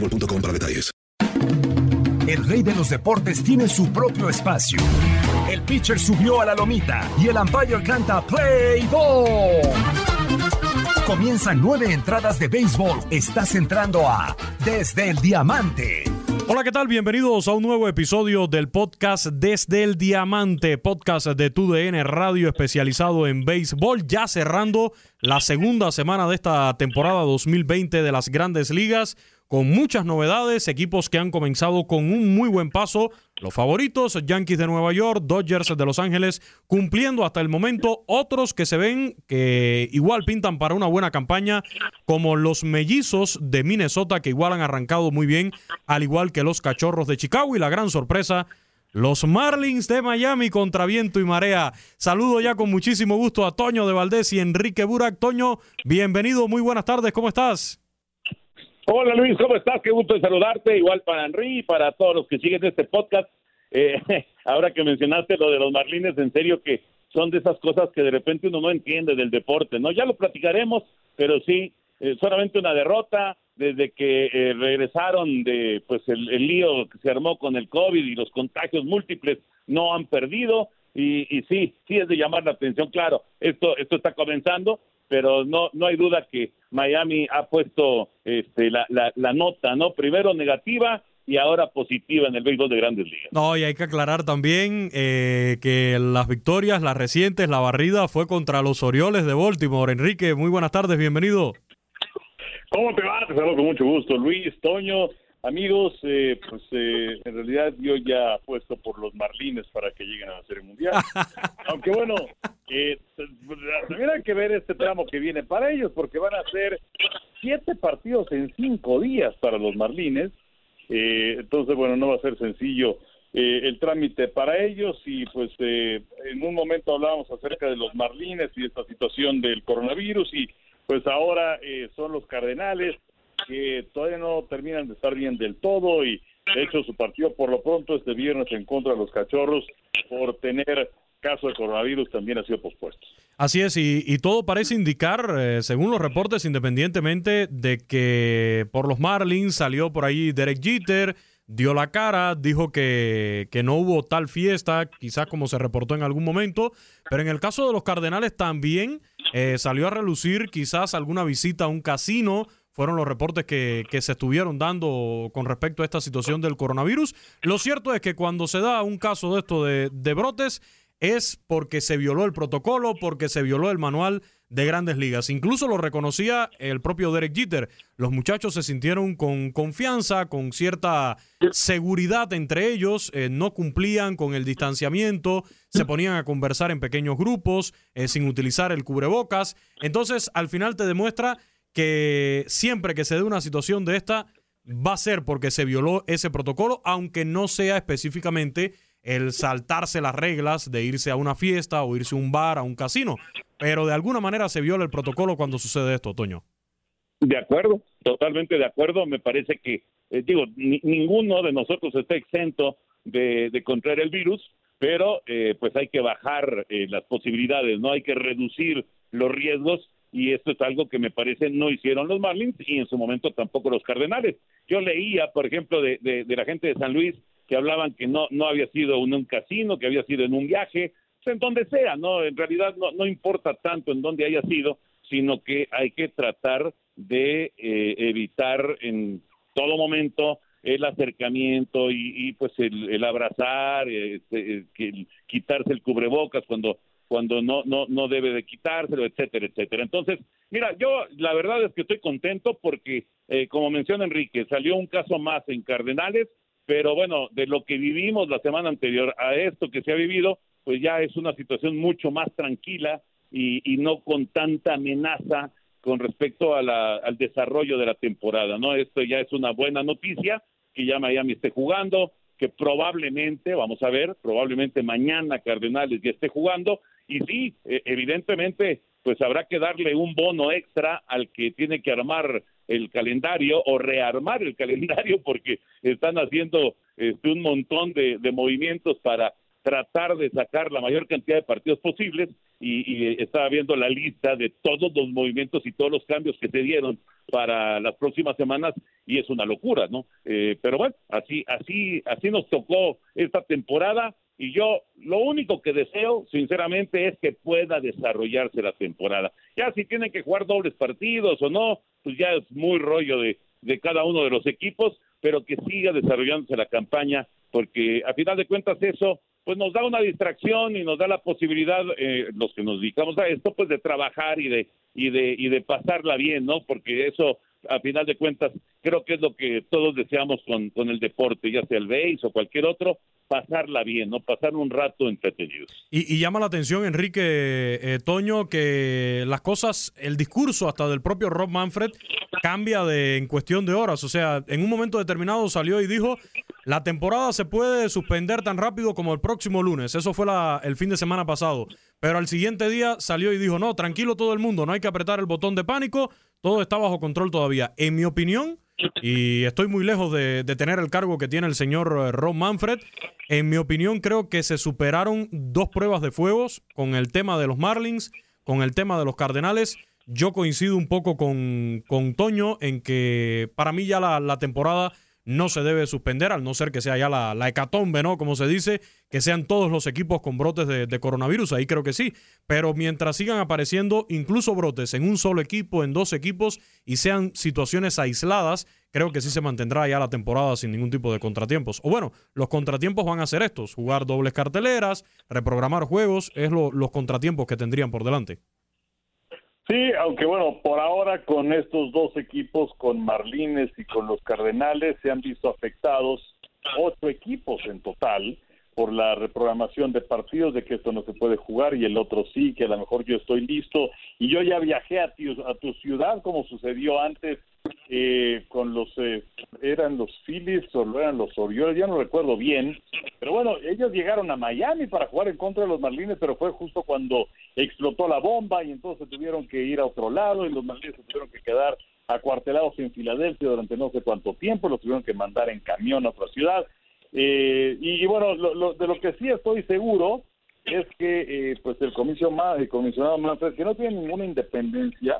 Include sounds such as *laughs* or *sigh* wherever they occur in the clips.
boostmobile.com para detalles. El rey de los deportes tiene su propio espacio. El pitcher subió a la lomita y el umpire canta Play Ball. Comienzan nueve entradas de béisbol. Estás entrando a Desde el Diamante. Hola, ¿qué tal? Bienvenidos a un nuevo episodio del podcast Desde el Diamante, podcast de TUDN Radio especializado en béisbol, ya cerrando la segunda semana de esta temporada 2020 de las grandes ligas con muchas novedades, equipos que han comenzado con un muy buen paso. Los favoritos, Yankees de Nueva York, Dodgers de Los Ángeles, cumpliendo hasta el momento. Otros que se ven que igual pintan para una buena campaña, como los mellizos de Minnesota, que igual han arrancado muy bien, al igual que los cachorros de Chicago. Y la gran sorpresa, los Marlins de Miami contra viento y marea. Saludo ya con muchísimo gusto a Toño de Valdés y Enrique Burak. Toño, bienvenido, muy buenas tardes, ¿cómo estás? Hola Luis, ¿cómo estás? Qué gusto de saludarte, igual para Henry y para todos los que siguen este podcast. Eh, *laughs* ahora que mencionaste lo de los Marlines, en serio que son de esas cosas que de repente uno no entiende del deporte, ¿no? Ya lo platicaremos, pero sí, eh, solamente una derrota desde que eh, regresaron de pues el, el, lío que se armó con el COVID y los contagios múltiples, no han perdido y, y sí, sí es de llamar la atención, claro, esto, esto está comenzando, pero no no hay duda que Miami ha puesto este, la, la, la, nota, ¿no? Primero negativa y ahora positiva en el béisbol de grandes ligas. No, y hay que aclarar también eh, que las victorias, las recientes, la barrida fue contra los Orioles de Baltimore. Enrique, muy buenas tardes, bienvenido. ¿Cómo te va? Te saludo con mucho gusto. Luis, Toño, amigos, eh, pues eh, en realidad yo ya apuesto por los Marlines para que lleguen a la Serie Mundial. *laughs* Aunque bueno, eh, también que ver este tramo que viene para ellos, porque van a ser siete partidos en cinco días para los Marlines. Eh, entonces, bueno, no va a ser sencillo eh, el trámite para ellos. Y pues eh, en un momento hablábamos acerca de los Marlines y esta situación del coronavirus. Y pues ahora eh, son los Cardenales que todavía no terminan de estar bien del todo. Y de hecho su partido por lo pronto este viernes en contra de los Cachorros por tener caso de coronavirus también ha sido pospuesto. Así es, y, y todo parece indicar, eh, según los reportes, independientemente de que por los Marlins salió por ahí Derek Jeter, dio la cara, dijo que, que, no hubo tal fiesta, quizás como se reportó en algún momento, pero en el caso de los Cardenales también eh, salió a relucir quizás alguna visita a un casino, fueron los reportes que, que, se estuvieron dando con respecto a esta situación del coronavirus. Lo cierto es que cuando se da un caso de esto de, de brotes, es porque se violó el protocolo, porque se violó el manual de grandes ligas. Incluso lo reconocía el propio Derek Jeter. Los muchachos se sintieron con confianza, con cierta seguridad entre ellos, eh, no cumplían con el distanciamiento, se ponían a conversar en pequeños grupos, eh, sin utilizar el cubrebocas. Entonces, al final te demuestra que siempre que se dé una situación de esta, va a ser porque se violó ese protocolo, aunque no sea específicamente el saltarse las reglas de irse a una fiesta o irse a un bar, a un casino. Pero de alguna manera se viola el protocolo cuando sucede esto, Toño. De acuerdo, totalmente de acuerdo. Me parece que, eh, digo, ninguno de nosotros está exento de, contraer el virus, pero eh, pues hay que bajar eh, las posibilidades, ¿no? Hay que reducir los riesgos y esto es algo que me parece no hicieron los Marlins y en su momento tampoco los Cardenales. Yo leía, por ejemplo, de, de la gente de San Luis que hablaban que no, no había sido en un casino, que había sido en un viaje, pues, en donde sea, ¿no? En realidad no, no importa tanto en dónde haya sido, sino que hay que tratar de eh, evitar en todo momento el acercamiento y, pues el, abrazar, este, el, quitarse el cubrebocas cuando cuando no no no debe de quitárselo, etcétera, etcétera. Entonces, mira, yo la verdad es que estoy contento porque, eh, como menciona Enrique, salió un caso más en Cardenales, pero bueno, de lo que vivimos la semana anterior a esto que se ha vivido, pues ya es una situación mucho más tranquila y, no con tanta amenaza con respecto a al desarrollo de la temporada, ¿no? Esto ya es una buena noticia, que ya Miami esté jugando, que probablemente, vamos a ver, probablemente mañana Cardenales ya esté jugando, y sí, e, evidentemente, pues habrá que darle un bono extra al que tiene que armar el calendario o rearmar el *laughs* calendario porque están haciendo este, un montón de, movimientos para tratar de sacar la mayor cantidad de partidos posibles y, estaba viendo la lista de todos los movimientos y todos los cambios que se dieron para las próximas semanas y es una locura, ¿no? Eh, pero bueno, así, así, así nos tocó esta temporada y yo lo único que deseo, sinceramente, es que pueda desarrollarse la temporada. Ya si tienen que jugar dobles partidos o no, pues ya es muy rollo de, de cada uno de los equipos, pero que siga desarrollándose la campaña, porque a final de cuentas eso pues nos da una distracción y nos da la posibilidad eh, los que nos dedicamos a esto pues de trabajar y de y de y de pasarla bien no porque eso a final de cuentas creo que es lo que todos deseamos con, con el deporte ya sea el béis o cualquier otro pasarla bien, ¿no? Pasar un rato entretenidos. Y, llama la atención, Enrique eh, Toño, que las cosas, el discurso hasta del propio Rob Manfred cambia de en cuestión de horas. O sea, en un momento determinado salió y dijo, la temporada se puede suspender tan rápido como el próximo lunes. Eso fue la, el fin de semana pasado. Pero al siguiente día salió y dijo, no, tranquilo todo el mundo, no hay que apretar el botón de pánico, todo está bajo control todavía. En mi opinión, y estoy muy lejos de, tener el cargo que tiene el señor eh, Ron Manfred. En mi opinión, creo que se superaron dos pruebas de fuegos con el tema de los Marlins, con el tema de los Cardenales. Yo coincido un poco con, con Toño en que para mí ya la, la temporada no se debe suspender, al no ser que sea ya la, la hecatombe, ¿no? Como se dice, que sean todos los equipos con brotes de, coronavirus, ahí creo que sí. Pero mientras sigan apareciendo incluso brotes en un solo equipo, en dos equipos, y sean situaciones aisladas, creo que sí se mantendrá ya la temporada sin ningún tipo de contratiempos. O bueno, los contratiempos van a ser estos, jugar dobles carteleras, reprogramar juegos, es los contratiempos que tendrían por delante. Sí, aunque bueno, por ahora con estos dos equipos, con Marlines y con los Cardenales, se han visto afectados ocho equipos en total por la reprogramación de partidos, de que esto no se puede jugar y el otro sí, que a lo mejor yo estoy listo. Y yo ya viajé a tu, a tu ciudad como sucedió antes eh, con los, eh, eran los Phillies o eran los Orioles, ya no recuerdo bien, pero bueno, ellos llegaron a Miami para jugar en contra de los Marlines, pero fue justo cuando explotó la bomba y entonces tuvieron que ir a otro lado y los Marlines tuvieron que quedar acuartelados en Filadelfia durante no sé cuánto tiempo, los tuvieron que mandar en camión a otra ciudad eh, y, bueno, lo, de lo que sí estoy seguro es que eh, pues el, comisionado, el comisionado Manfred, que no tiene ninguna independencia,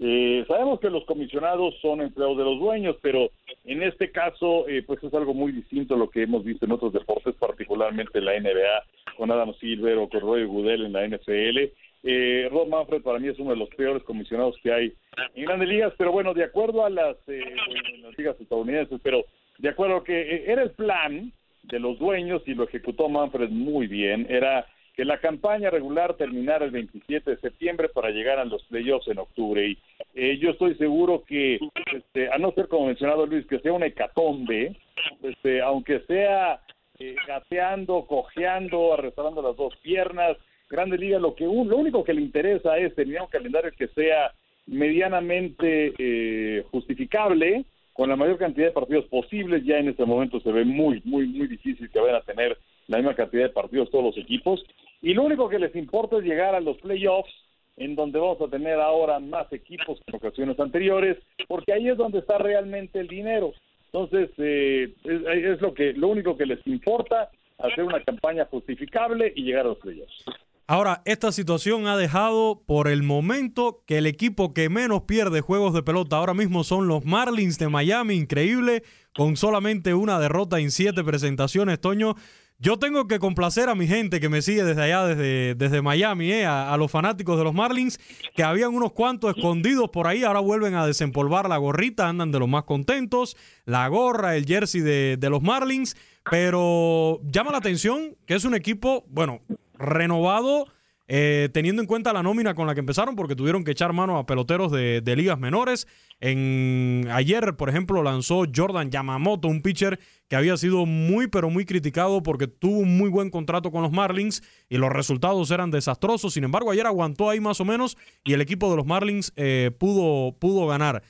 eh, sabemos que los comisionados son empleados de los dueños, pero en este caso eh, pues es algo muy distinto a lo que hemos visto en otros deportes, particularmente en la NBA, con Adam Silver o con Roy Goodell en la NFL. Eh, Rob Manfred para mí es uno de los peores comisionados que hay en grandes ligas, pero bueno, de acuerdo a las, eh, las ligas estadounidenses, pero de acuerdo que eh, era el plan de los dueños y lo ejecutó Manfred muy bien, era que la campaña regular terminara el 27 de septiembre para llegar a los playoffs en octubre. Y eh, yo estoy seguro que, este, a no ser como mencionado Luis, que sea una hecatombe, este, aunque sea eh, gateando, cojeando, arrastrando las dos piernas, Grande Liga, lo que lo único que le interesa es tener un calendario que sea medianamente eh, justificable, con la mayor cantidad de partidos posibles. Ya en este momento se ve muy, muy, muy difícil que vayan a tener la misma cantidad de partidos todos los equipos. Y lo único que les importa es llegar a los playoffs, en donde vamos a tener ahora más equipos que en ocasiones anteriores, porque ahí es donde está realmente el dinero. Entonces, eh, es, es, lo que lo único que les importa, hacer una campaña justificable y llegar a los playoffs. Ahora, esta situación ha dejado por el momento que el equipo que menos pierde juegos de pelota ahora mismo son los Marlins de Miami, increíble, con solamente una derrota en siete presentaciones, Toño. Yo tengo que complacer a mi gente que me sigue desde allá, desde, desde Miami, eh, a, los fanáticos de los Marlins, que habían unos cuantos escondidos por ahí, ahora vuelven a desempolvar la gorrita, andan de los más contentos, la gorra, el jersey de, de los Marlins, pero llama la atención que es un equipo, bueno, renovado, eh, teniendo en cuenta la nómina con la que empezaron, porque tuvieron que echar mano a peloteros de, ligas menores. En, ayer, por ejemplo, lanzó Jordan Yamamoto, un pitcher que había sido muy, pero muy criticado porque tuvo un muy buen contrato con los Marlins y los resultados eran desastrosos. Sin embargo, ayer aguantó ahí más o menos y el equipo de los Marlins eh, pudo, pudo ganar.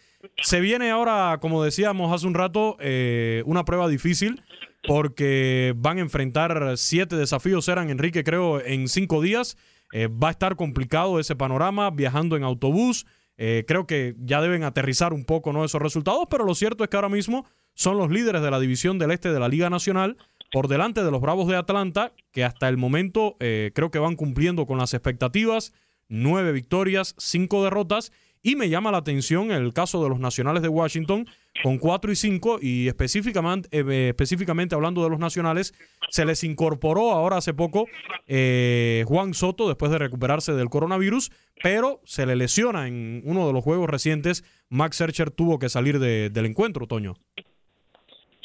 Se viene ahora, como decíamos hace un rato, eh, una prueba difícil porque van a enfrentar siete desafíos, eran Enrique creo en cinco días. Eh, va a estar complicado ese panorama viajando en autobús. Eh, creo que ya deben aterrizar un poco ¿no? esos resultados, pero lo cierto es que ahora mismo son los líderes de la división del este de la Liga Nacional por delante de los Bravos de Atlanta, que hasta el momento eh, creo que van cumpliendo con las expectativas. Nueve victorias, cinco derrotas y me llama la atención el caso de los Nacionales de Washington con 4 y 5 y específicamente, eh, específicamente hablando de los Nacionales, se les incorporó ahora hace poco eh, Juan Soto después de recuperarse del coronavirus, pero se le lesiona en uno de los juegos recientes. Max Searcher tuvo que salir del encuentro, Toño.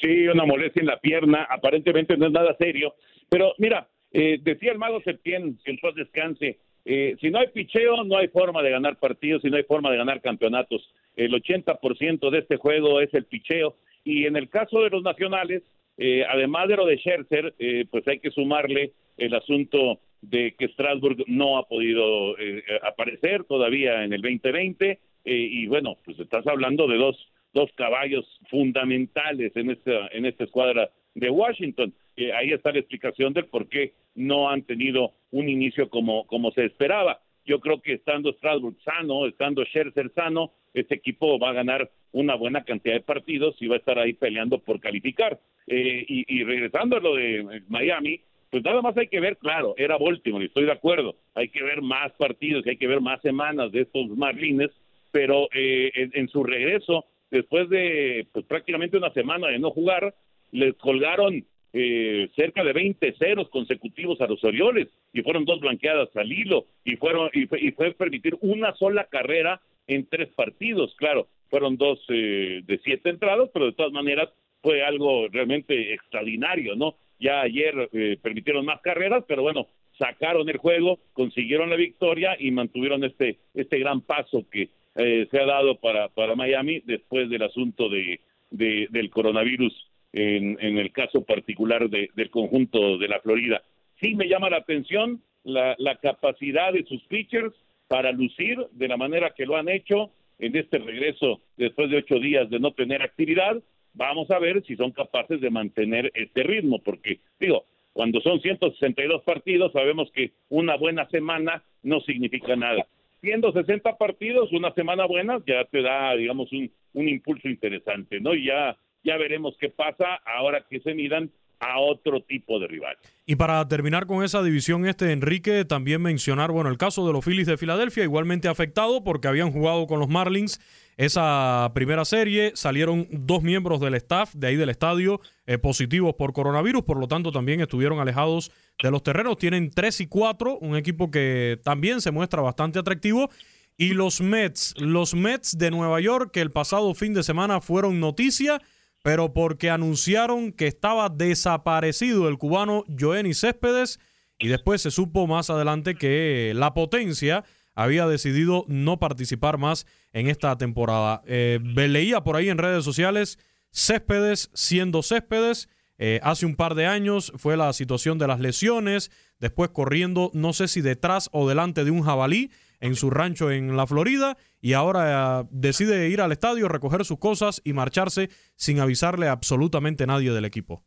Sí, una molestia en la pierna, aparentemente no es nada serio, pero mira, eh, decía el mago Septién, que en paz descanse, eh, si no hay picheo, no hay forma de ganar partidos y no hay forma de ganar campeonatos. El 80% de este juego es el picheo. Y en el caso de los nacionales, eh, además de lo de Scherzer, eh, pues hay que sumarle el asunto de que Strasbourg no ha podido aparecer todavía en el 2020. y bueno, pues estás hablando de dos, dos caballos fundamentales en esta, en esta escuadra de Washington. ahí está la explicación del por qué no han tenido un inicio como, como se esperaba. Yo creo que estando Strasbourg sano, estando Scherzer sano, este equipo va a ganar una buena cantidad de partidos y va a estar ahí peleando por calificar. Eh, y, regresando a lo de Miami, pues nada más hay que ver, claro, era Baltimore, estoy de acuerdo, hay que ver más partidos, hay que ver más semanas de estos Marlines, pero eh, en, su regreso, después de pues, prácticamente una semana de no jugar, les colgaron eh, cerca de 20 ceros consecutivos a los Orioles y fueron dos blanqueadas al hilo y fueron y fue, permitir una sola carrera en tres partidos. Claro, fueron dos eh, de siete entradas, pero de todas maneras fue algo realmente extraordinario, ¿no? Ya ayer eh, permitieron más carreras, pero bueno, sacaron el juego, consiguieron la victoria y mantuvieron este este gran paso que se ha dado para para Miami después del asunto de del coronavirus en, el caso particular del conjunto de la Florida. Sí me llama la atención la, capacidad de sus pitchers para lucir de la manera que lo han hecho en este regreso después de ocho días de no tener actividad. Vamos a ver si son capaces de mantener este ritmo, porque digo, cuando son 162 partidos, sabemos que una buena semana no significa nada. Siendo 60 partidos, una semana buena ya te da, digamos, un, un impulso interesante, ¿no? Y ya ya veremos qué pasa ahora que se miran a otro tipo de rival. Y para terminar con esa división este, Enrique, también mencionar, bueno, el caso de los Phillies de Filadelfia, igualmente afectado porque habían jugado con los Marlins esa primera serie, salieron dos miembros del staff de ahí del estadio eh, positivos por coronavirus, por lo tanto también estuvieron alejados de los terrenos, tienen 3 y 4, un equipo que también se muestra bastante atractivo. Y los Mets, los Mets de Nueva York, que el pasado fin de semana fueron noticia, pero porque anunciaron que estaba desaparecido el cubano Joenny Céspedes y después se supo más adelante que la potencia había decidido no participar más en esta temporada. Eh, leía por ahí en redes sociales Céspedes siendo Céspedes. Eh, hace un par de años fue la situación de las lesiones, después corriendo no sé si detrás o delante de un jabalí en su rancho en la Florida y ahora eh, decide ir al estadio, recoger sus cosas y marcharse sin avisarle a absolutamente nadie del equipo.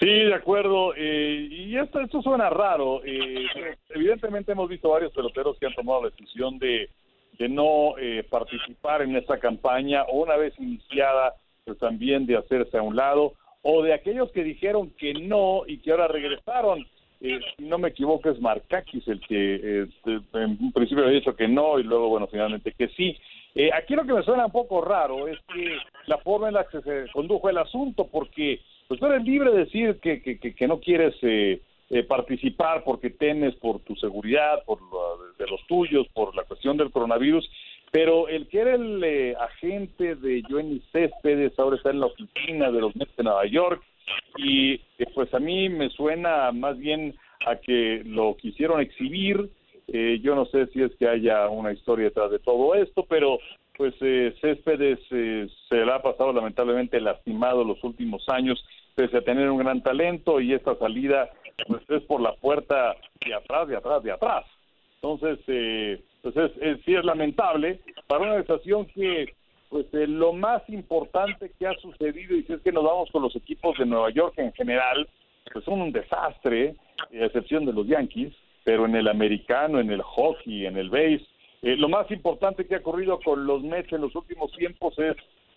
Sí, de acuerdo. Eh, y esto, suena raro. Eh, evidentemente hemos visto varios peloteros que han tomado la decisión de, de no eh, participar en esta campaña o una vez iniciada, pues también de hacerse a un lado, o de aquellos que dijeron que no y que ahora regresaron. Si no me equivoco, es Markakis el que en un principio había dicho que no y luego, bueno, finalmente que sí. aquí lo que me suena un poco raro es que la forma en la que se condujo el asunto, porque pues tú eres libre de decir que, que, que, no quieres eh, eh, participar porque temes por tu seguridad, por de los tuyos, por la cuestión del coronavirus, pero el que era el eh, agente de Johnny Céspedes ahora está en la oficina de los Mets de Nueva York y pues a mí me suena más bien a que lo quisieron exhibir. yo no sé si es que haya una historia detrás de todo esto, pero pues Céspedes se le ha pasado lamentablemente lastimado los últimos años pese a tener un gran talento y esta salida pues es por la puerta de atrás, de atrás, de atrás. Entonces, eh, pues es, sí es lamentable para una organización que pues eh, lo más importante que ha sucedido, y si es que nos vamos con los equipos de Nueva York en general, pues son un desastre, a excepción de los Yankees, pero en el americano, en el hockey, en el base, eh, lo más importante que ha ocurrido con los Mets en los últimos tiempos es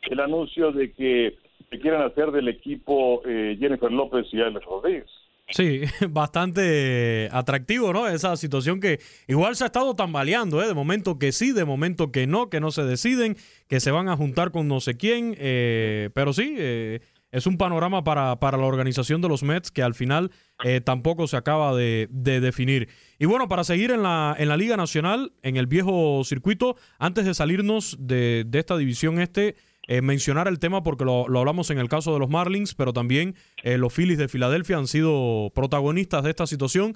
el anuncio de que que quieren hacer del equipo eh, Jennifer López y Alex Rodríguez. Sí, *laughs* bastante atractivo, ¿no? Esa situación que igual se ha estado tambaleando, ¿eh? De momento que sí, de momento que no, que no se deciden, que se van a juntar con no sé quién, eh, pero sí, eh, es un panorama para, para, la organización de los Mets que al final tampoco se acaba de, definir. Y bueno, para seguir en la, en la Liga Nacional, en el viejo circuito, antes de salirnos de, de esta división este, eh, mencionar el tema porque lo, hablamos en el caso de los Marlins, pero también eh, los Phillies de Filadelfia han sido protagonistas de esta situación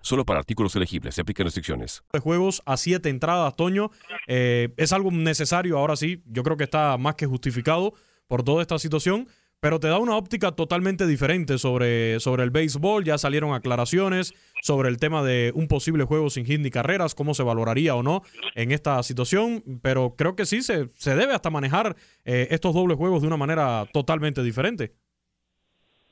Solo para artículos elegibles. Se aplican restricciones. De juegos a siete entradas, Toño. Eh, es algo necesario ahora sí. Yo creo que está más que justificado por toda esta situación. Pero te da una óptica totalmente diferente sobre, sobre el béisbol. Ya salieron aclaraciones sobre el tema de un posible juego sin hit ni carreras, cómo se valoraría o no en esta situación. Pero creo que sí se, se debe hasta manejar eh, estos dobles juegos de una manera totalmente diferente.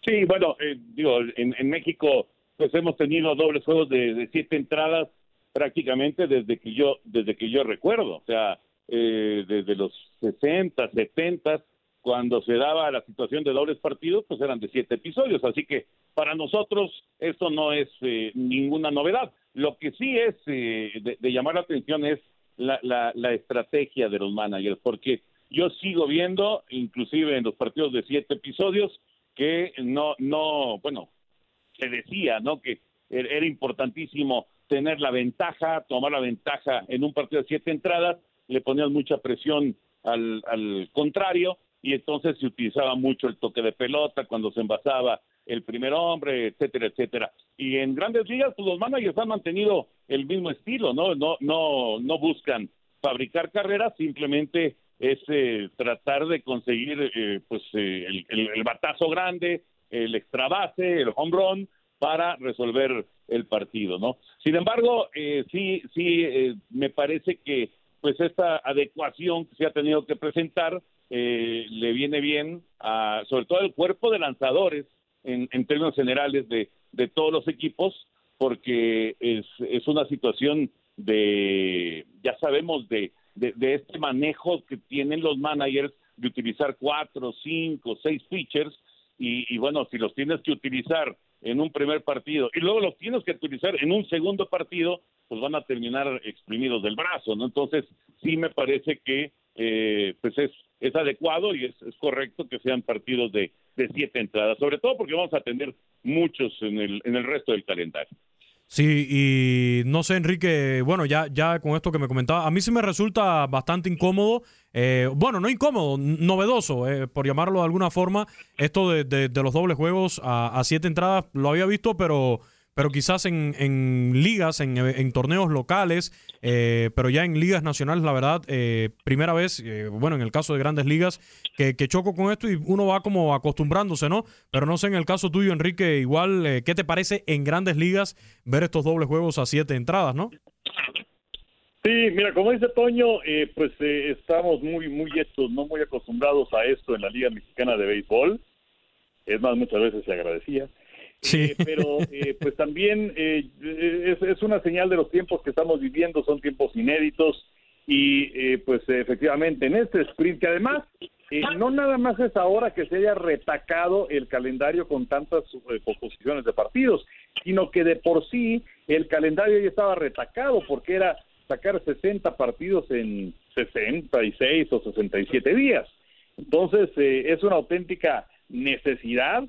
Sí, bueno, eh, digo, en, en México pues hemos tenido dobles juegos de, siete entradas prácticamente desde que yo desde que yo recuerdo, o sea, eh, desde los 60, 70, cuando se daba la situación de dobles partidos, pues eran de siete episodios, así que para nosotros esto no es eh, ninguna novedad. Lo que sí es eh, de, llamar la atención es la, la, la estrategia de los managers, porque yo sigo viendo, inclusive en los partidos de siete episodios, que no, no, bueno, se decía, ¿no? Que er, era importantísimo tener la ventaja, tomar la ventaja en un partido de siete entradas, le ponían mucha presión al, al contrario y entonces se utilizaba mucho el toque de pelota cuando se envasaba el primer hombre, etcétera, etcétera. Y en grandes ligas, pues los managers han mantenido el mismo estilo, ¿no? No, no, no buscan fabricar carreras, simplemente es eh, tratar de conseguir eh, pues eh, el, el, batazo grande, el extra base, el home run, para resolver el partido, ¿no? Sin embargo, eh, sí, sí, eh, me parece que pues esta adecuación que se ha tenido que presentar eh, le viene bien a, sobre todo al cuerpo de lanzadores en, en términos generales de, de todos los equipos, porque es, es una situación de, ya sabemos, de, de, de este manejo que tienen los managers de utilizar cuatro, cinco, seis pitchers y, bueno, si los tienes que utilizar en un primer partido y luego los tienes que utilizar en un segundo partido, pues van a terminar exprimidos del brazo, ¿no? Entonces, sí me parece que eh, pues es, es adecuado y es, es correcto que sean partidos de, de siete entradas, sobre todo porque vamos a tener muchos en el, en el resto del calendario. Sí, y no sé, Enrique, bueno, ya, ya con esto que me comentaba, a mí sí me resulta bastante incómodo, eh, bueno, no incómodo, novedoso, eh, por llamarlo de alguna forma, esto de, de, de los dobles juegos a, a, siete entradas, lo había visto, pero pero quizás en, en ligas, en, en, torneos locales, eh, pero ya en ligas nacionales, la verdad, eh, primera vez, eh, bueno, en el caso de grandes ligas, que, que, choco con esto y uno va como acostumbrándose, ¿no? Pero no sé, en el caso tuyo, Enrique, igual, eh, ¿qué te parece en grandes ligas ver estos dobles juegos a siete entradas, no? Sí, mira, como dice Toño, eh, pues eh, estamos muy, muy estos, no muy acostumbrados a esto en la Liga Mexicana de Béisbol. Es más, muchas veces se agradecía. Sí. Eh, pero eh, pues también eh, es, una señal de los tiempos que estamos viviendo, son tiempos inéditos y pues efectivamente en este sprint que además no nada más es ahora que se haya retacado el calendario con tantas composiciones de partidos, sino que de por sí el calendario ya estaba retacado porque era sacar 60 partidos en 66 o 67 días. Entonces es una auténtica necesidad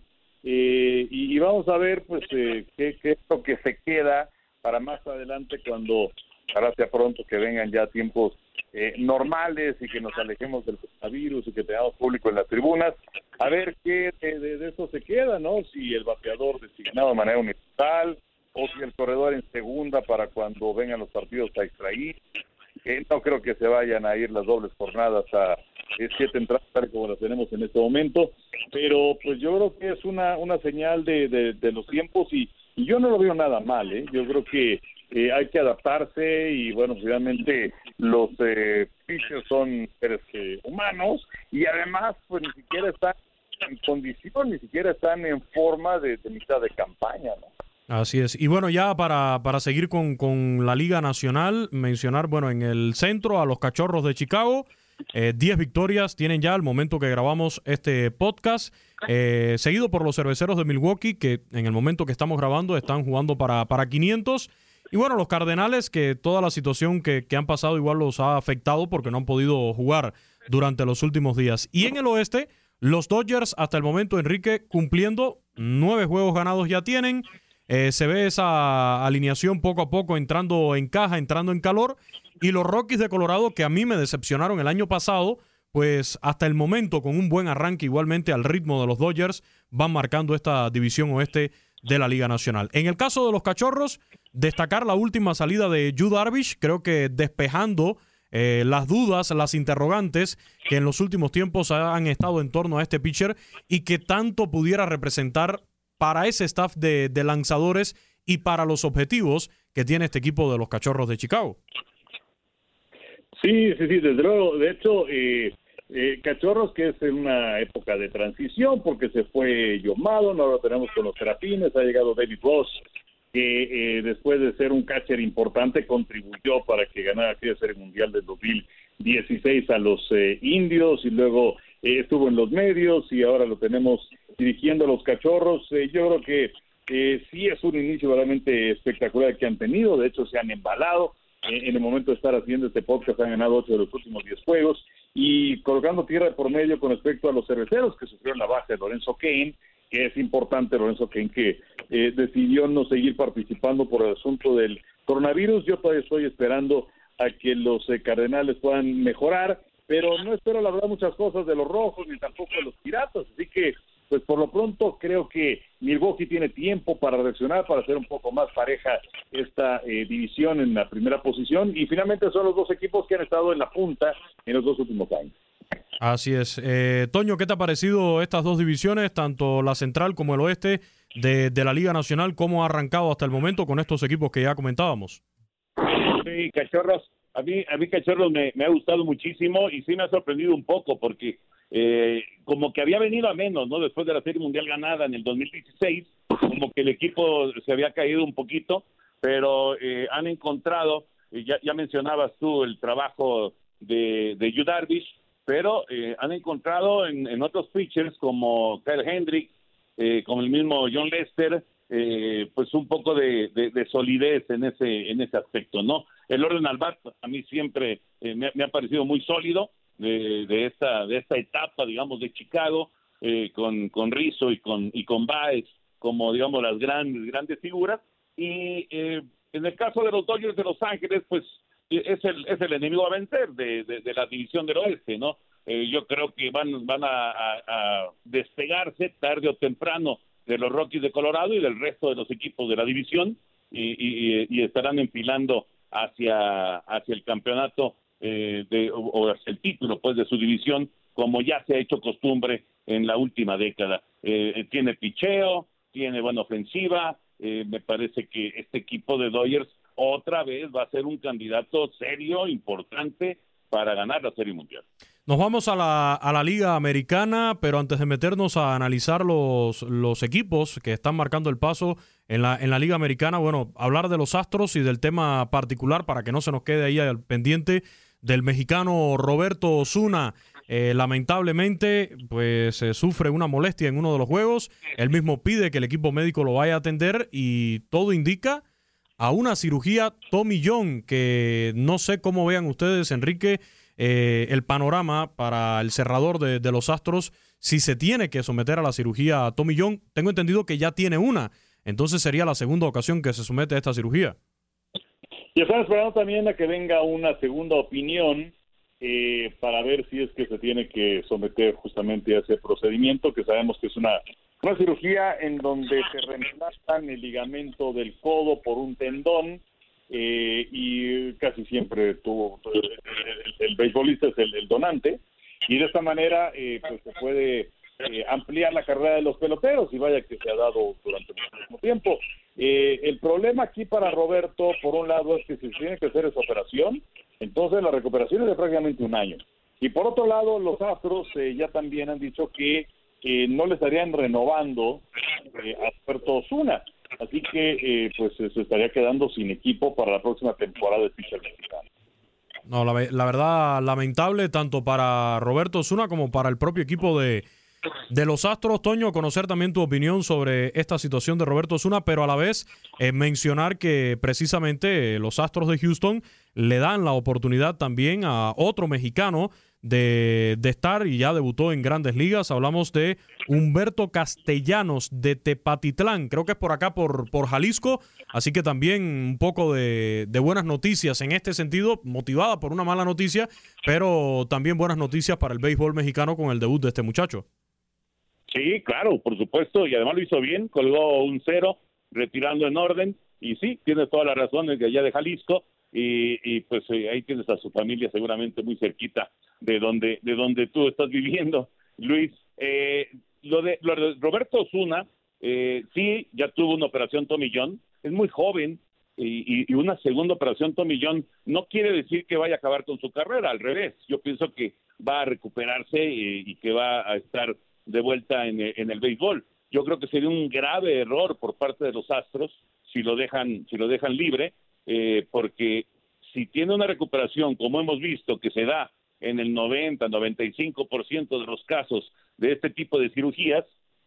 eh, y, y, vamos a ver pues eh, qué, es lo que se queda para más adelante cuando ahora sea pronto que vengan ya tiempos eh, normales y que nos alejemos del coronavirus y que tengamos público en las tribunas. A ver qué de, de, de eso se queda no si el bateador designado de manera universal o si el corredor en segunda para cuando vengan los partidos a extraer no creo que se vayan a ir las dobles jornadas a siete entradas como las tenemos en este momento, pero pues yo creo que es una, una señal de, de, los tiempos y, yo no lo veo nada mal, ¿eh? yo creo que eh, hay que adaptarse y bueno, finalmente los eh, son seres eh, humanos y además pues ni siquiera están en condición, ni siquiera están en forma de, de mitad de campaña, ¿no? Así es. Y bueno, ya para, para seguir con, con, la Liga Nacional, mencionar, bueno, en el centro a los Cachorros de Chicago, 10 eh, victorias tienen ya al momento que grabamos este podcast, eh, seguido por los cerveceros de Milwaukee, que en el momento que estamos grabando están jugando para, para 500. Y bueno, los Cardenales, que toda la situación que, que han pasado igual los ha afectado porque no han podido jugar durante los últimos días. Y en el oeste, los Dodgers hasta el momento, Enrique, cumpliendo nueve juegos ganados ya tienen. Eh, se ve esa alineación poco a poco entrando en caja, entrando en calor. Y los Rockies de Colorado, que a mí me decepcionaron el año pasado, pues hasta el momento, con un buen arranque igualmente al ritmo de los Dodgers, van marcando esta división oeste de la Liga Nacional. En el caso de los Cachorros, destacar la última salida de Jude Darvish, creo que despejando eh, las dudas, las interrogantes que en los últimos tiempos han estado en torno a este pitcher y que tanto pudiera representar para ese staff de, de lanzadores y para los objetivos que tiene este equipo de los Cachorros de Chicago. Sí, sí, sí, desde luego. De hecho, eh, eh, Cachorros, que es en una época de transición, porque se fue Yomado, ahora lo tenemos con los Terapines, ha llegado David Ross, que eh, después de ser un catcher importante contribuyó para que ganara aquella serie mundial del 2016 a los eh, indios y luego eh, estuvo en los medios y ahora lo tenemos dirigiendo a los Cachorros. yo creo que sí es un inicio realmente espectacular que han tenido, de hecho se han embalado en el momento de estar haciendo este podcast han ganado ocho de los últimos diez juegos y colocando tierra por medio con respecto a los cerveceros que sufrieron la baja de Lorenzo Kane, que es importante Lorenzo Kane que eh, decidió no seguir participando por el asunto del coronavirus. Yo todavía estoy esperando a que los eh, Cardenales puedan mejorar, pero no espero la verdad muchas cosas de los rojos ni tampoco de los piratas, así que pues por lo pronto creo que Milwaukee tiene tiempo para reaccionar, para hacer un poco más pareja esta eh, división en la primera posición y finalmente son los dos equipos que han estado en la punta en los dos últimos años. Así es. Eh, Toño, ¿qué te ha parecido estas dos divisiones, tanto la central como el oeste de, de la Liga Nacional? ¿Cómo ha arrancado hasta el momento con estos equipos que ya comentábamos? Sí, Cachorros, a mí, a mí Cachorros me, me ha gustado muchísimo y sí me ha sorprendido un poco porque eh, como que había venido a menos, ¿no? Después de la Serie Mundial ganada en el 2016, como que el equipo se había caído un poquito, pero eh, han encontrado, eh, ya, ya, mencionabas tú el trabajo de, de Darvish, pero eh, han encontrado en, otros pitchers como Kyle Hendricks, eh, con el mismo John Lester, eh, pues un poco de, solidez en ese en ese aspecto, ¿no? El orden al bat a mí siempre eh, me, ha parecido muy sólido de, esta de esta etapa, digamos, de Chicago con con Rizzo y con y con Baez como digamos las grandes grandes figuras y en el caso de los Dodgers de Los Ángeles, pues es el es el enemigo a vencer de, de la división del oeste, ¿no? yo creo que van van a, despegarse tarde o temprano de los Rockies de Colorado y del resto de los equipos de la división y, estarán enfilando hacia, hacia el campeonato eh, de, o, el título pues de su división como ya se ha hecho costumbre en la última década. Eh, tiene picheo, tiene buena ofensiva, eh, me parece que este equipo de Dodgers otra vez va a ser un candidato serio, importante para ganar la Serie Mundial. Nos vamos a la, a la Liga Americana, pero antes de meternos a analizar los, los equipos que están marcando el paso en la, en la Liga Americana, bueno, hablar de los Astros y del tema particular para que no se nos quede ahí al pendiente del mexicano Roberto Osuna. Eh, lamentablemente, pues se sufre una molestia en uno de los juegos. Él mismo pide que el equipo médico lo vaya a atender y todo indica a una cirugía Tommy John, que no sé cómo vean ustedes, Enrique, eh, el panorama para el cerrador de, los Astros si se tiene que someter a la cirugía a Tommy John. Tengo entendido que ya tiene una, entonces sería la segunda ocasión que se somete a esta cirugía. Y están esperando también a que venga una segunda opinión eh, para ver si es que se tiene que someter justamente a ese procedimiento, que sabemos que es una, una cirugía en donde se reemplazan el ligamento del codo por un tendón eh, y casi siempre tuvo el, beisbolista es el, donante y de esta manera eh, pues se puede eh, ampliar la carrera de los peloteros y vaya que se ha dado durante muchísimo tiempo. el problema aquí para Roberto, por un lado, es que si tiene que hacer esa operación, entonces la recuperación es de prácticamente un año. Y por otro lado, los Astros ya también han dicho que no le estarían renovando a Roberto Osuna. Así que eh, pues se estaría quedando sin equipo para la próxima temporada de pitcher mexicano. No, la, verdad, lamentable tanto para Roberto Osuna como para el propio equipo de, de los Astros. Toño, conocer también tu opinión sobre esta situación de Roberto Osuna, pero a la vez eh, mencionar que precisamente los Astros de Houston le dan la oportunidad también a otro mexicano de, estar y ya debutó en grandes ligas. Hablamos de Humberto Castellanos de Tepatitlán, creo que es por acá, por, por Jalisco. Así que también un poco de, buenas noticias en este sentido, motivada por una mala noticia, pero también buenas noticias para el béisbol mexicano con el debut de este muchacho. Sí, claro, por supuesto, y además lo hizo bien, colgó un cero, retirando en orden, y sí, tienes todas las razones de allá de Jalisco, y, pues eh, ahí tienes a su familia seguramente muy cerquita de donde de donde tú estás viviendo, Luis. Eh, lo, de, Roberto Osuna, eh, sí, ya tuvo una operación John, es muy joven y, una segunda operación John no quiere decir que vaya a acabar con su carrera, al revés, yo pienso que va a recuperarse y, que va a estar de vuelta en, en el béisbol. Yo creo que sería un grave error por parte de los Astros si lo dejan si lo dejan libre eh, porque si tiene una recuperación, como hemos visto, que se da en el 90, 95% de los casos de este tipo de cirugías,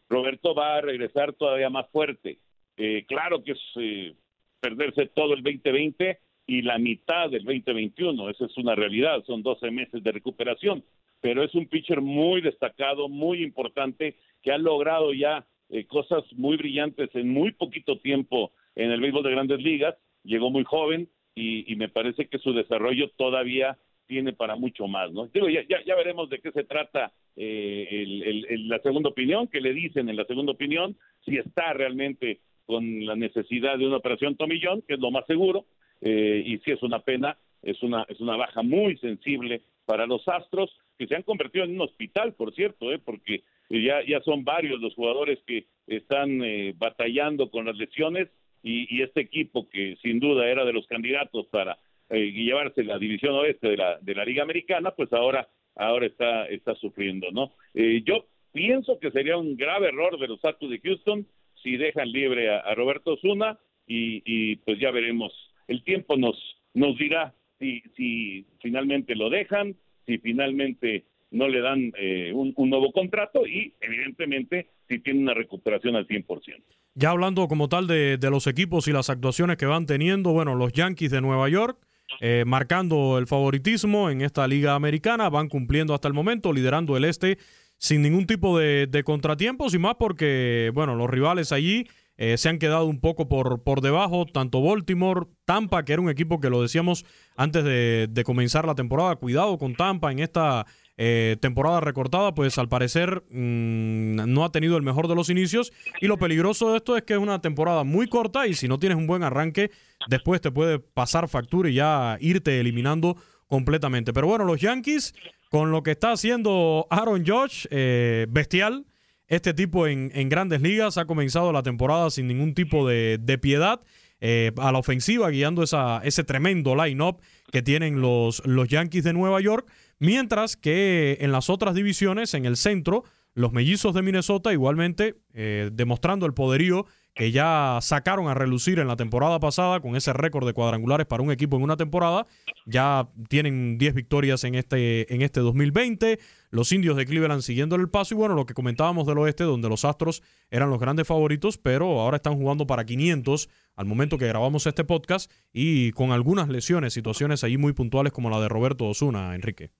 Roberto va a regresar todavía más fuerte. Eh, claro que es eh, perderse todo el 2020 y la mitad del 2021, esa es una realidad, son 12 meses de recuperación, pero es un pitcher muy destacado, muy importante, que ha logrado ya cosas muy brillantes en muy poquito tiempo en el béisbol de grandes ligas llegó muy joven y, me parece que su desarrollo todavía tiene para mucho más, ¿no? Digo, ya, ya, veremos de qué se trata eh, la segunda opinión, que le dicen en la segunda opinión, si está realmente con la necesidad de una operación tomillón, que es lo más seguro, eh, y si es una pena, es una, es una baja muy sensible para los Astros, que se han convertido en un hospital, por cierto, ¿eh? porque ya, ya son varios los jugadores que están eh, batallando con las lesiones y, este equipo que sin duda era de los candidatos para eh, llevarse la división oeste de la, de la Liga Americana, pues ahora, ahora está, está sufriendo, ¿no? Eh, yo pienso que sería un grave error de los Astros de Houston si dejan libre a, Roberto Zuna y, y, pues ya veremos. El tiempo nos, nos dirá si, si finalmente lo dejan, si finalmente no le dan eh, un, un, nuevo contrato y evidentemente si tiene una recuperación al 100%. Ya hablando como tal de, de, los equipos y las actuaciones que van teniendo, bueno, los Yankees de Nueva York eh, marcando el favoritismo en esta liga americana, van cumpliendo hasta el momento, liderando el este sin ningún tipo de, de contratiempos y más porque, bueno, los rivales allí eh, se han quedado un poco por, por debajo, tanto Baltimore, Tampa, que era un equipo que lo decíamos antes de, de comenzar la temporada, cuidado con Tampa en esta eh, temporada recortada, pues al parecer mmm, no ha tenido el mejor de los inicios y lo peligroso de esto es que es una temporada muy corta y si no tienes un buen arranque, después te puede pasar factura y ya irte eliminando completamente. Pero bueno, los Yankees, con lo que está haciendo Aaron Josh, eh, bestial. Este tipo en, en, grandes ligas ha comenzado la temporada sin ningún tipo de, de piedad. Eh, a la ofensiva, guiando esa, ese tremendo line-up que tienen los, los Yankees de Nueva York. Mientras que en las otras divisiones, en el centro, los mellizos de Minnesota igualmente eh, demostrando el poderío que ya sacaron a relucir en la temporada pasada con ese récord de cuadrangulares para un equipo en una temporada. Ya tienen 10 victorias en este, en este 2020. Los indios de Cleveland siguiendo el paso. Y bueno, lo que comentábamos del oeste, donde los Astros eran los grandes favoritos, pero ahora están jugando para 500 al momento que grabamos este podcast y con algunas lesiones, situaciones allí muy puntuales como la de Roberto Osuna, Enrique.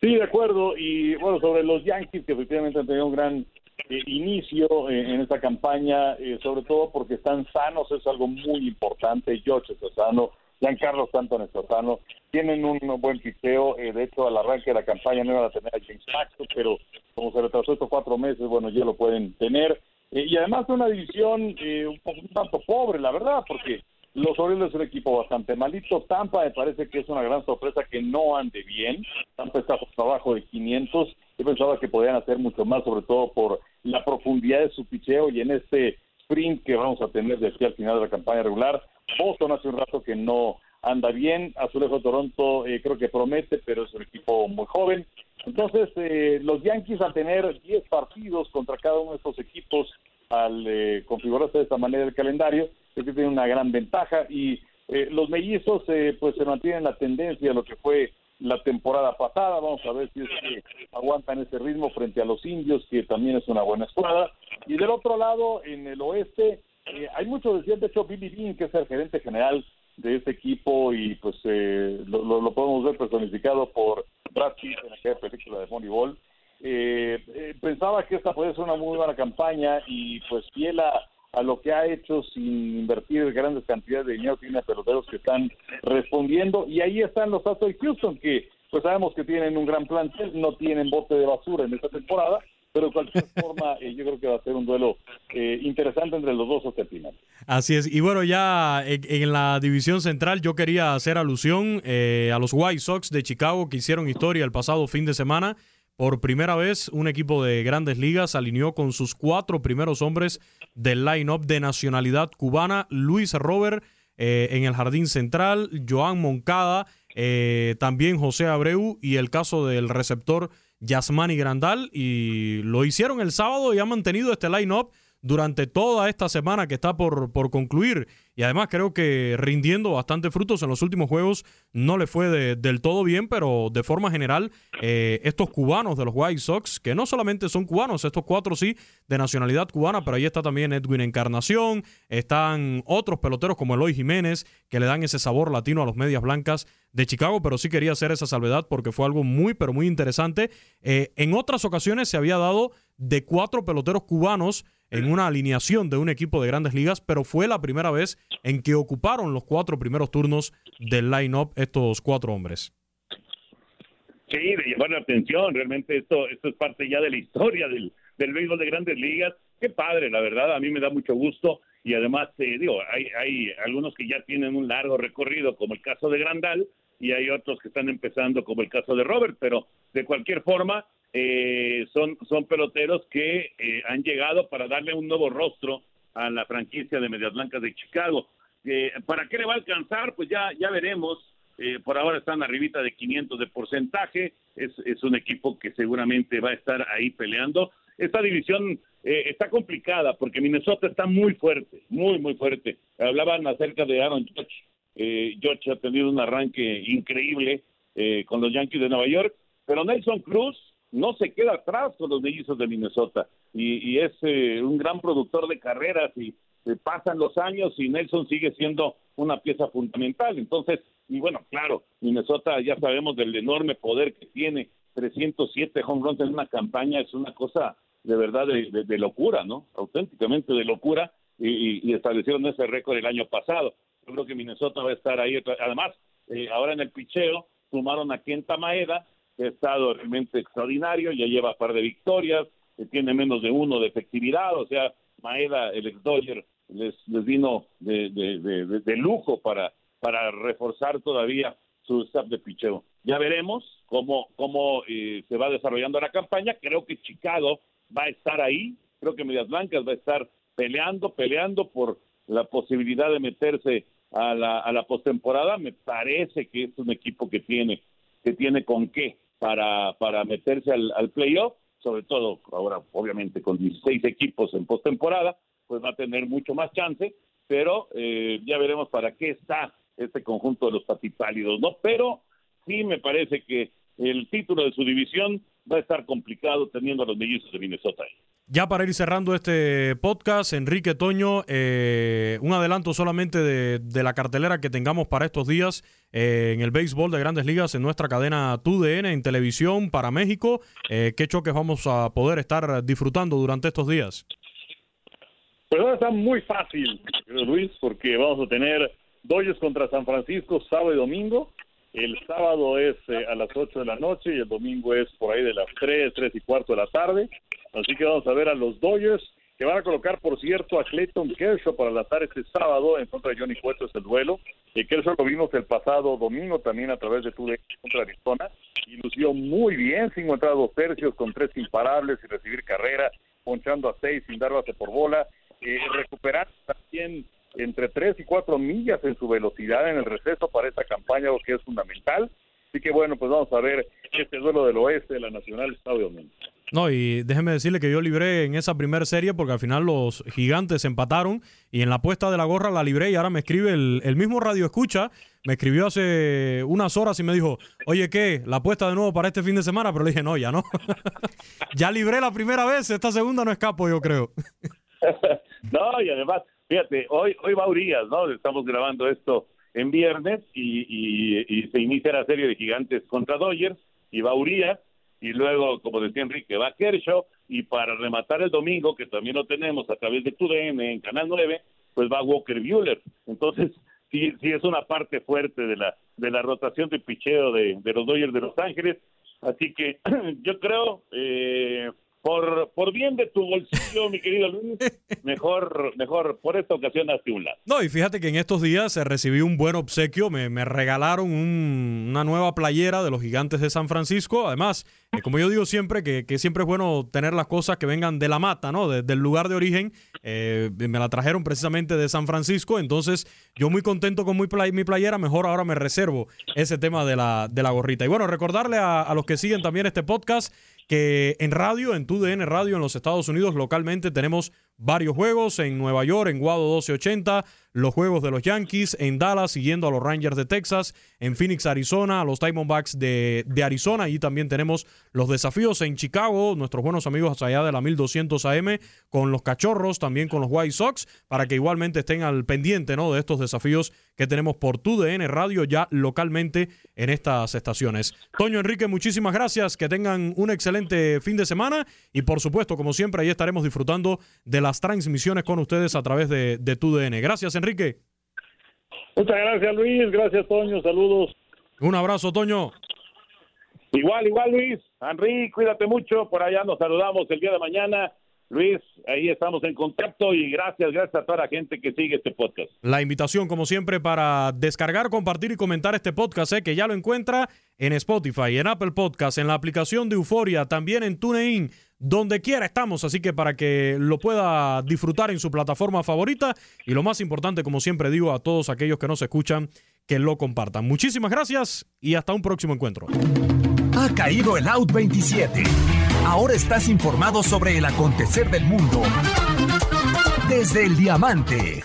Sí, de acuerdo. Y bueno, sobre los Yankees, que efectivamente han tenido un gran eh, inicio eh, en esta campaña, eh, sobre todo porque están sanos, es algo muy importante. George está sano, Giancarlo Stanton está sano, tienen un buen piteo. de hecho, al arranque de la campaña no iban a tener a James pero como se retrasó estos cuatro meses, bueno, ya lo pueden tener. y además de una división un, poco, un tanto pobre, la verdad, porque los Orioles es un equipo bastante malito. Tampa me parece que es una gran sorpresa que no ande bien. Tampa está abajo de 500. Yo pensaba que podían hacer mucho más, sobre todo por la profundidad de su picheo y en este sprint que vamos a tener de aquí al final de la campaña regular. Boston hace un rato que no anda bien. Azulejo Toronto eh, creo que promete, pero es un equipo muy joven. Entonces, eh, los Yankees al tener 10 partidos contra cada uno de estos equipos, al eh, configurarse de esta manera el calendario, creo que tiene una gran ventaja y eh, los mellizos eh, pues se mantienen la tendencia de lo que fue la temporada pasada, vamos a ver si es que aguantan ese ritmo frente a los indios, que también es una buena escuadra, y del otro lado, en el oeste, eh, hay mucho decían, de hecho Billy Bean, que es el gerente general de este equipo, y pues eh, lo, podemos ver personificado por Brad Pitt en aquella película de Moneyball, eh, eh, pensaba que esta puede ser una muy buena campaña y pues fiel a, a, lo que ha hecho sin invertir grandes cantidades de dinero, tiene peloteros que están respondiendo y ahí están los Astros de Houston que pues sabemos que tienen un gran plantel, no tienen bote de basura en esta temporada, pero de cualquier *laughs* forma eh, yo creo que va a ser un duelo eh, interesante entre los dos hasta el final. Así es, y bueno, ya en, en la división central yo quería hacer alusión eh, a los White Sox de Chicago que hicieron historia el pasado fin de semana. Por primera vez, un equipo de grandes ligas alineó con sus cuatro primeros hombres del line-up de nacionalidad cubana, Luis Robert eh, en el jardín central, Joan Moncada, eh, también José Abreu y el caso del receptor Yasmani Grandal. Y lo hicieron el sábado y han mantenido este line-up durante toda esta semana que está por, por concluir. Y además creo que rindiendo bastante frutos en los últimos juegos no le fue de, del todo bien, pero de forma general eh, estos cubanos de los White Sox, que no solamente son cubanos, estos cuatro sí de nacionalidad cubana, pero ahí está también Edwin Encarnación, están otros peloteros como Eloy Jiménez, que le dan ese sabor latino a los medias blancas de Chicago, pero sí quería hacer esa salvedad porque fue algo muy, pero muy interesante. Eh, en otras ocasiones se había dado de cuatro peloteros cubanos en una alineación de un equipo de grandes ligas, pero fue la primera vez en que ocuparon los cuatro primeros turnos del line-up estos cuatro hombres. Sí, de llamar la atención, realmente esto, esto es parte ya de la historia del, del béisbol de grandes ligas. Qué padre, la verdad, a mí me da mucho gusto y además, eh, digo, hay, hay algunos que ya tienen un largo recorrido, como el caso de Grandal, y hay otros que están empezando, como el caso de Robert, pero de cualquier forma, eh, son, son peloteros que eh, han llegado para darle un nuevo rostro a la franquicia de Medias Blancas de Chicago. Eh, ¿Para qué le va a alcanzar? Pues ya, ya veremos. Eh, por ahora están arribita de 500 de porcentaje. Es, es un equipo que seguramente va a estar ahí peleando. Esta división eh, está complicada porque Minnesota está muy fuerte, muy, muy fuerte. Hablaban acerca de Aaron Judge. Eh, Judge ha tenido un arranque increíble con los Yankees de Nueva York pero Nelson Cruz no se queda atrás con los mellizos de Minnesota y, es eh, un gran productor de carreras y pasan los años y Nelson sigue siendo una pieza fundamental. Entonces, y bueno, claro, Minnesota ya sabemos del enorme poder que tiene, 307 home runs en una campaña es una cosa de verdad de, locura, ¿no? Auténticamente de locura y, establecieron ese récord el año pasado. Yo creo que Minnesota va a estar ahí. Además, eh, ahora en el picheo sumaron a Kenta Maeda, que ha estado realmente extraordinario, ya lleva un par de victorias, tiene menos de uno de efectividad, o sea, Maeda, el ex Dodger, les, vino de, de, lujo para, reforzar todavía su staff de picheo. Ya veremos cómo, cómo eh, se va desarrollando la campaña. Creo que Chicago va a estar ahí. Creo que Medias Blancas va a estar peleando, peleando por la posibilidad de meterse a la, a la postemporada. Me parece que es un equipo que tiene, que tiene con qué para, para meterse al, playoff, sobre todo ahora, obviamente, con 16 equipos en postemporada pues va a tener mucho más chance, pero eh, ya veremos para qué está este conjunto de los patipálidos, ¿no? Pero sí me parece que el título de su división va a estar complicado teniendo a los mellizos de Minnesota ahí. Ya para ir cerrando este podcast, Enrique Toño, eh, un adelanto solamente de, la cartelera que tengamos para estos días eh, en el béisbol de grandes ligas en nuestra cadena TUDN en televisión para México. ¿Qué choques vamos a poder estar disfrutando durante estos días? Pues ahora está muy fácil, Luis, porque vamos a tener Dodgers contra San Francisco sábado y domingo. El sábado es eh, a las 8 de la noche y el domingo es por ahí de las 3, 3 y cuarto de la tarde. Así que vamos a ver a los Dodgers, que van a colocar, por cierto, a Clayton Kershaw para lanzar este sábado en contra de Johnny Cueto, es el duelo. Y Kershaw lo vimos el pasado domingo también a través de tu contra Arizona y lució muy bien, sin encontrar dos tercios, con tres imparables y recibir carrera, ponchando a seis sin dar base por bola eh, recuperar también entre 3 y 4 millas en su velocidad en el receso para esta campaña, lo que es fundamental. Así que bueno, pues vamos a ver este duelo del oeste de la Nacional Estadio No, y déjeme decirle que yo libré en esa primera serie porque al final los gigantes empataron y en la apuesta de la gorra la libré y ahora me escribe el, mismo radio escucha, me escribió hace unas horas y me dijo, oye, ¿qué? ¿La apuesta de nuevo para este fin de semana? Pero le dije, no, ya no. *laughs* ya libré la primera vez, esta segunda no escapo, yo creo. *laughs* no, y además, fíjate, hoy, hoy va Urias, ¿no? Estamos grabando esto en viernes y, y, se inicia la serie de gigantes contra Dodgers y va Urias y luego, como decía Enrique, va Kershaw y para rematar el domingo, que también lo tenemos a través de TUDN en Canal 9, pues va Walker Bueller. Entonces, sí, sí es una parte fuerte de la, de la rotación de picheo de, de los Dodgers de Los Ángeles. Así que *clears throat* yo creo, eh, por, por bien de tu bolsillo, mi querido Luis, mejor, mejor por esta ocasión hazte un lado. No, y fíjate que en estos días se recibí un buen obsequio, me, me regalaron una nueva playera de los gigantes de San Francisco, además, eh, como yo digo siempre, que, que, siempre es bueno tener las cosas que vengan de la mata, ¿no? del lugar de origen, eh, me la trajeron precisamente de San Francisco, entonces yo muy contento con mi, mi playera, mejor ahora me reservo ese tema de la, de la gorrita. Y bueno, recordarle a, a los que siguen también este podcast, que en radio, en TUDN Radio en los Estados Unidos, localmente tenemos varios juegos. En Nueva York, en Guado 1280, los juegos de los Yankees, en Dallas, siguiendo a los Rangers de Texas, en Phoenix, Arizona, a los Diamondbacks de, de Arizona, y también tenemos los desafíos. En Chicago, nuestros buenos amigos allá de la 1200 AM, con los Cachorros, también con los White Sox, para que igualmente estén al pendiente ¿no? de estos desafíos que tenemos por TUDN Radio ya localmente en estas estaciones. Toño Enrique, muchísimas gracias, que tengan un excelente fin de semana, y por supuesto, como siempre, ahí estaremos disfrutando de la las transmisiones con ustedes a través de, de TUDN. Gracias, Enrique. Muchas gracias, Luis. Gracias, Toño. Saludos. Un abrazo, Toño. Igual, igual, Luis. Enrique, cuídate mucho. Por allá nos saludamos el día de mañana. Luis, ahí estamos en contacto y gracias, gracias a toda la gente que sigue este podcast. La invitación, como siempre, para descargar, compartir y comentar este podcast, ¿eh? que ya lo encuentra en Spotify, en Apple Podcast, en la aplicación de Euforia, también en TuneIn, donde quiera estamos, así que para que lo pueda disfrutar en su plataforma favorita y lo más importante, como siempre digo a todos aquellos que nos escuchan, que lo compartan. Muchísimas gracias y hasta un próximo encuentro. Ha caído el Out 27. Ahora estás informado sobre el acontecer del mundo desde el diamante.